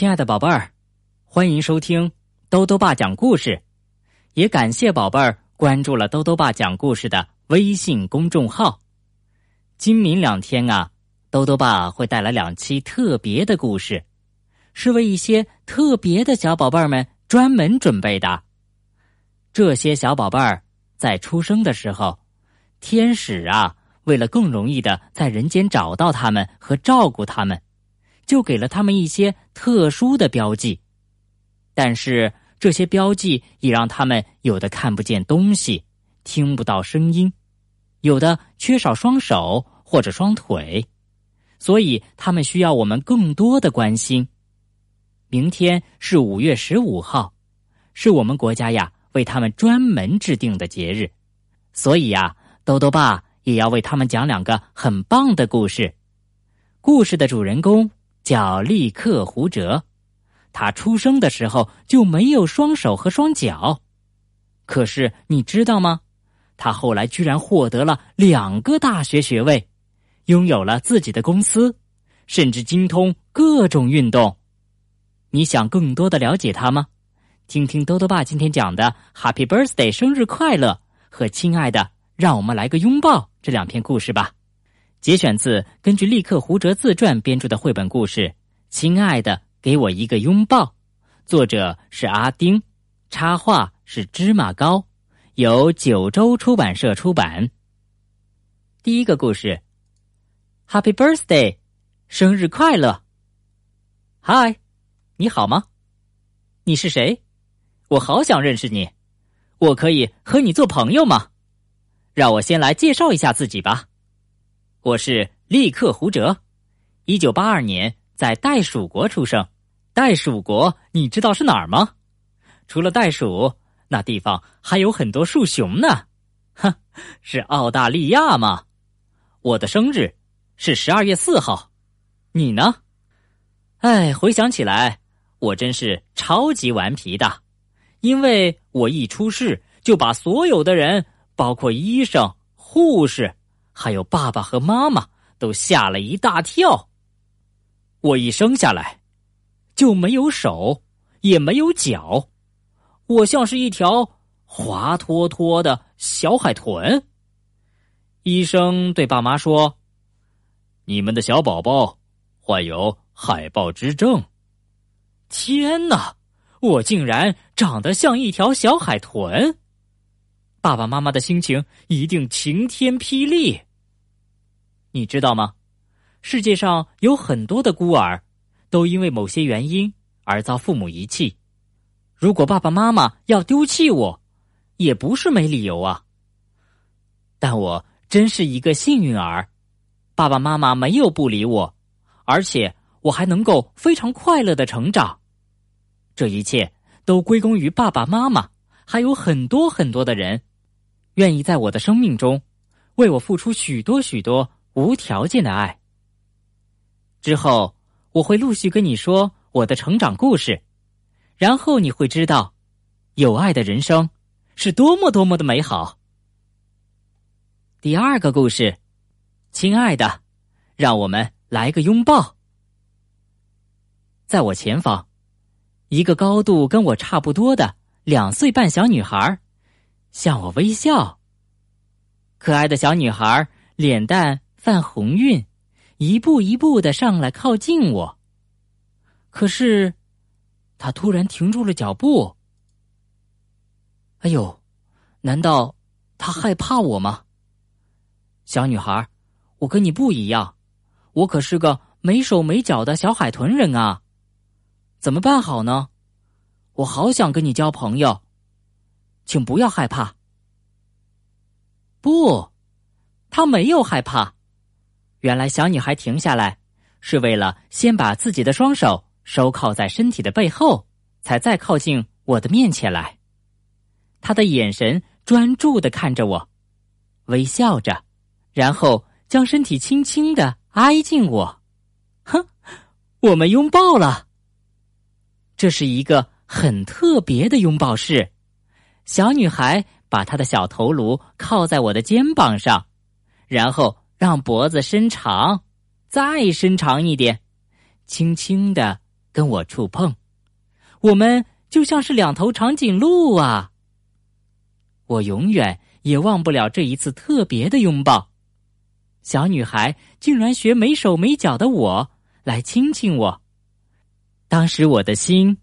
亲爱的宝贝儿，欢迎收听兜兜爸讲故事，也感谢宝贝儿关注了兜兜爸讲故事的微信公众号。今明两天啊，兜兜爸会带来两期特别的故事，是为一些特别的小宝贝儿们专门准备的。这些小宝贝儿在出生的时候，天使啊，为了更容易的在人间找到他们和照顾他们。就给了他们一些特殊的标记，但是这些标记也让他们有的看不见东西，听不到声音，有的缺少双手或者双腿，所以他们需要我们更多的关心。明天是五月十五号，是我们国家呀为他们专门制定的节日，所以呀，豆豆爸也要为他们讲两个很棒的故事。故事的主人公。叫利克胡哲，他出生的时候就没有双手和双脚，可是你知道吗？他后来居然获得了两个大学学位，拥有了自己的公司，甚至精通各种运动。你想更多的了解他吗？听听多多爸今天讲的《Happy Birthday 生日快乐》和《亲爱的让我们来个拥抱》这两篇故事吧。节选自根据立克胡哲自传编著的绘本故事《亲爱的，给我一个拥抱》，作者是阿丁，插画是芝麻糕，由九州出版社出版。第一个故事，Happy Birthday，生日快乐。嗨，你好吗？你是谁？我好想认识你，我可以和你做朋友吗？让我先来介绍一下自己吧。我是利克胡哲，一九八二年在袋鼠国出生。袋鼠国你知道是哪儿吗？除了袋鼠，那地方还有很多树熊呢。哼，是澳大利亚吗？我的生日是十二月四号，你呢？哎，回想起来，我真是超级顽皮的，因为我一出世就把所有的人，包括医生、护士。还有爸爸和妈妈都吓了一大跳。我一生下来就没有手，也没有脚，我像是一条滑脱脱的小海豚。医生对爸妈说：“你们的小宝宝患有海豹之症。”天哪，我竟然长得像一条小海豚！爸爸妈妈的心情一定晴天霹雳。你知道吗？世界上有很多的孤儿，都因为某些原因而遭父母遗弃。如果爸爸妈妈要丢弃我，也不是没理由啊。但我真是一个幸运儿，爸爸妈妈没有不理我，而且我还能够非常快乐的成长。这一切都归功于爸爸妈妈，还有很多很多的人，愿意在我的生命中为我付出许多许多。无条件的爱。之后，我会陆续跟你说我的成长故事，然后你会知道，有爱的人生是多么多么的美好。第二个故事，亲爱的，让我们来个拥抱。在我前方，一个高度跟我差不多的两岁半小女孩，向我微笑。可爱的小女孩，脸蛋。范红晕，一步一步的上来靠近我。可是，他突然停住了脚步。哎呦，难道他害怕我吗？小女孩，我跟你不一样，我可是个没手没脚的小海豚人啊！怎么办好呢？我好想跟你交朋友，请不要害怕。不，他没有害怕。原来小女孩停下来，是为了先把自己的双手收靠在身体的背后，才再靠近我的面前来。她的眼神专注的看着我，微笑着，然后将身体轻轻的挨近我。哼，我们拥抱了。这是一个很特别的拥抱式。小女孩把她的小头颅靠在我的肩膀上，然后。让脖子伸长，再伸长一点，轻轻的跟我触碰，我们就像是两头长颈鹿啊！我永远也忘不了这一次特别的拥抱。小女孩竟然学没手没脚的我来亲亲我，当时我的心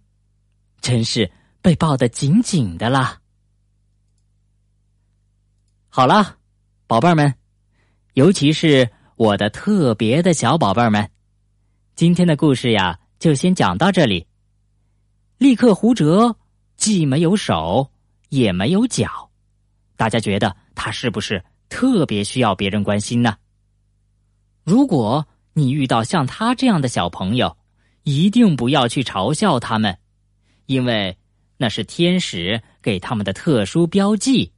真是被抱得紧紧的啦。好了，宝贝儿们，尤其是我的特别的小宝贝儿们，今天的故事呀，就先讲到这里。立刻胡哲既没有手也没有脚，大家觉得他是不是特别需要别人关心呢？如果你遇到像他这样的小朋友，一定不要去嘲笑他们，因为那是天使给他们的特殊标记，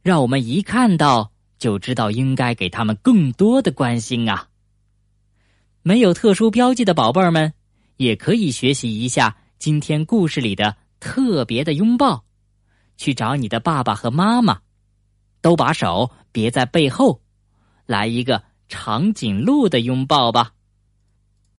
让我们一看到就知道应该给他们更多的关心啊。没有特殊标记的宝贝儿们，也可以学习一下今天故事里的特别的拥抱，去找你的爸爸和妈妈，都把手别在背后，来一个。长颈鹿的拥抱吧。